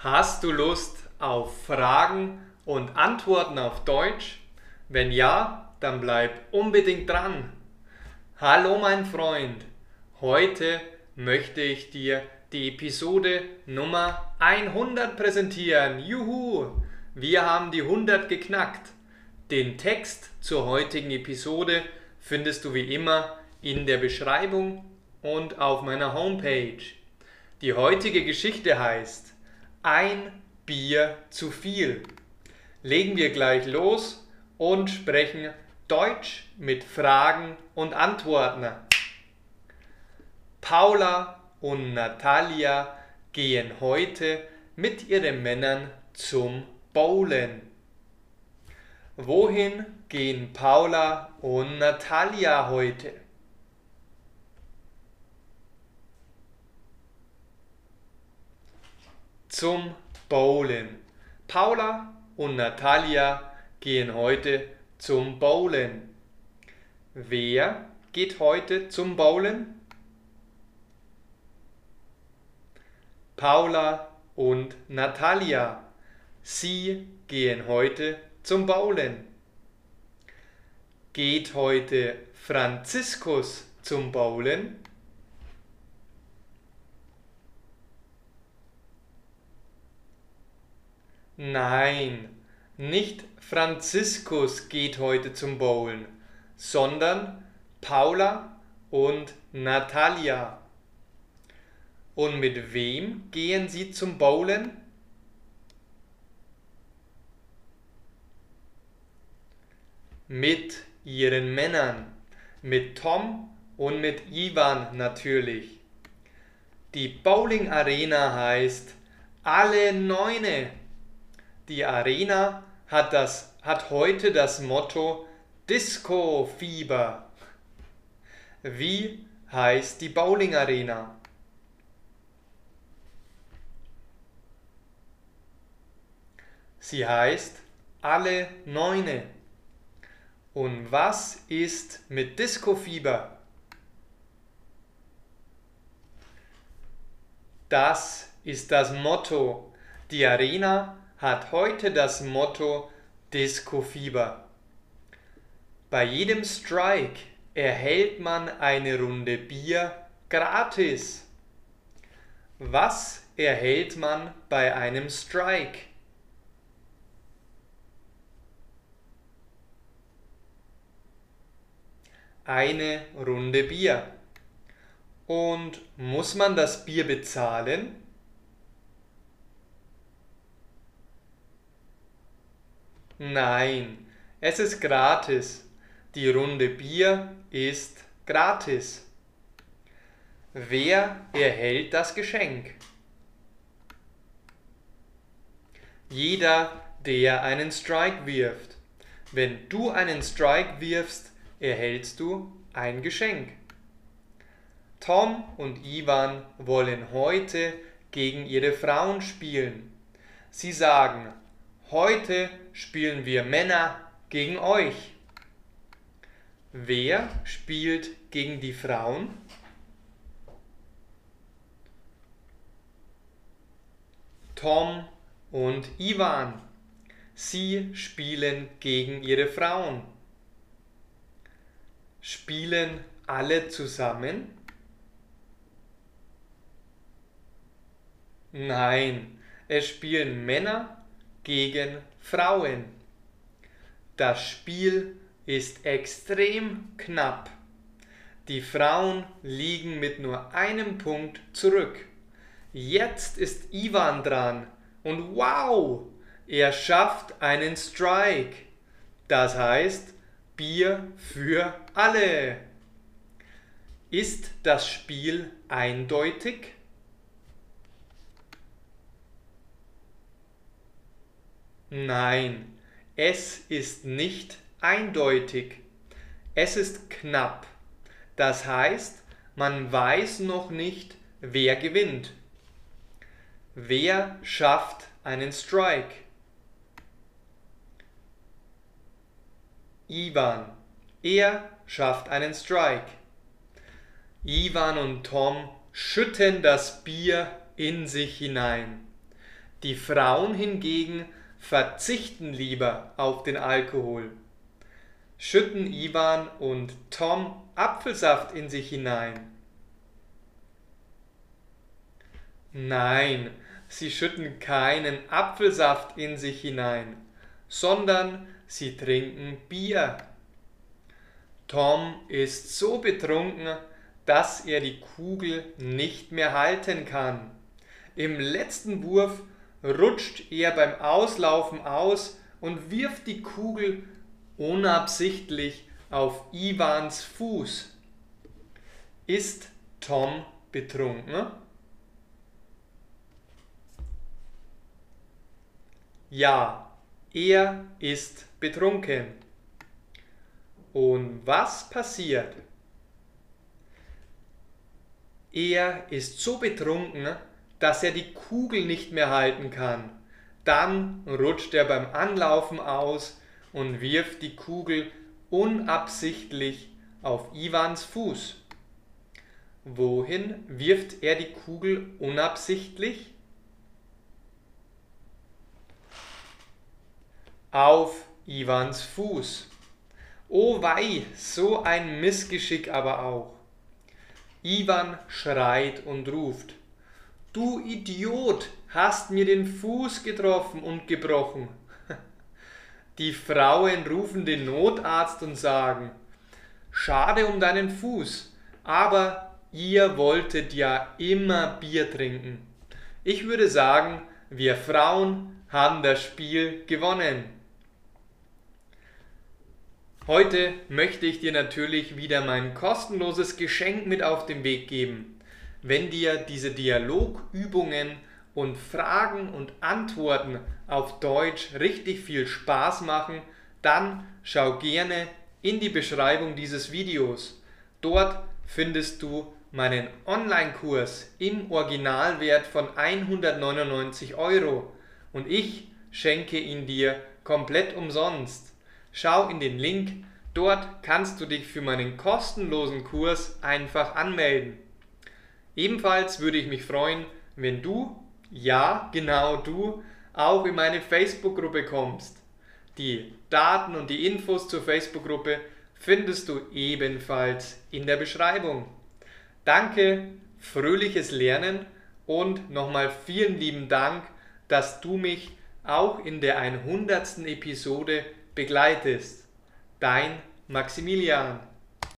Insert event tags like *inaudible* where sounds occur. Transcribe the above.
Hast du Lust auf Fragen und Antworten auf Deutsch? Wenn ja, dann bleib unbedingt dran. Hallo mein Freund, heute möchte ich dir die Episode Nummer 100 präsentieren. Juhu, wir haben die 100 geknackt. Den Text zur heutigen Episode findest du wie immer in der Beschreibung und auf meiner Homepage. Die heutige Geschichte heißt ein Bier zu viel. Legen wir gleich los und sprechen Deutsch mit Fragen und Antworten. Paula und Natalia gehen heute mit ihren Männern zum Bowlen. Wohin gehen Paula und Natalia heute? Zum Bowlen. Paula und Natalia gehen heute zum Bowlen. Wer geht heute zum Bowlen? Paula und Natalia. Sie gehen heute zum Bowlen. Geht heute Franziskus zum Bowlen? Nein, nicht Franziskus geht heute zum Bowlen, sondern Paula und Natalia. Und mit wem gehen sie zum Bowlen? Mit ihren Männern, mit Tom und mit Ivan natürlich. Die Bowling Arena heißt alle Neune. Die Arena hat, das, hat heute das Motto Disco Fieber. Wie heißt die Bowling Arena? Sie heißt Alle Neune. Und was ist mit Disco Fieber? Das ist das Motto. Die Arena hat heute das Motto Disco Fieber. Bei jedem Strike erhält man eine Runde Bier gratis. Was erhält man bei einem Strike? Eine Runde Bier. Und muss man das Bier bezahlen? Nein, es ist gratis. Die Runde Bier ist gratis. Wer erhält das Geschenk? Jeder, der einen Strike wirft. Wenn du einen Strike wirfst, erhältst du ein Geschenk. Tom und Ivan wollen heute gegen ihre Frauen spielen. Sie sagen, Heute spielen wir Männer gegen euch. Wer spielt gegen die Frauen? Tom und Ivan. Sie spielen gegen ihre Frauen. Spielen alle zusammen? Nein, es spielen Männer gegen Frauen. Das Spiel ist extrem knapp. Die Frauen liegen mit nur einem Punkt zurück. Jetzt ist Ivan dran und wow, er schafft einen Strike. Das heißt Bier für alle. Ist das Spiel eindeutig? Nein, es ist nicht eindeutig. Es ist knapp. Das heißt, man weiß noch nicht, wer gewinnt. Wer schafft einen Strike? Ivan. Er schafft einen Strike. Ivan und Tom schütten das Bier in sich hinein. Die Frauen hingegen verzichten lieber auf den Alkohol. Schütten Ivan und Tom Apfelsaft in sich hinein. Nein, sie schütten keinen Apfelsaft in sich hinein, sondern sie trinken Bier. Tom ist so betrunken, dass er die Kugel nicht mehr halten kann. Im letzten Wurf rutscht er beim Auslaufen aus und wirft die Kugel unabsichtlich auf Ivans Fuß. Ist Tom betrunken? Ja, er ist betrunken. Und was passiert? Er ist so betrunken, dass er die Kugel nicht mehr halten kann. Dann rutscht er beim Anlaufen aus und wirft die Kugel unabsichtlich auf Ivans Fuß. Wohin wirft er die Kugel unabsichtlich? Auf Ivans Fuß. Oh wei, so ein Missgeschick aber auch. Ivan schreit und ruft. Du Idiot, hast mir den Fuß getroffen und gebrochen. *laughs* Die Frauen rufen den Notarzt und sagen, schade um deinen Fuß, aber ihr wolltet ja immer Bier trinken. Ich würde sagen, wir Frauen haben das Spiel gewonnen. Heute möchte ich dir natürlich wieder mein kostenloses Geschenk mit auf den Weg geben. Wenn dir diese Dialogübungen und Fragen und Antworten auf Deutsch richtig viel Spaß machen, dann schau gerne in die Beschreibung dieses Videos. Dort findest du meinen Online-Kurs im Originalwert von 199 Euro und ich schenke ihn dir komplett umsonst. Schau in den Link, dort kannst du dich für meinen kostenlosen Kurs einfach anmelden. Ebenfalls würde ich mich freuen, wenn du, ja genau du, auch in meine Facebook-Gruppe kommst. Die Daten und die Infos zur Facebook-Gruppe findest du ebenfalls in der Beschreibung. Danke, fröhliches Lernen und nochmal vielen lieben Dank, dass du mich auch in der 100. Episode begleitest. Dein Maximilian.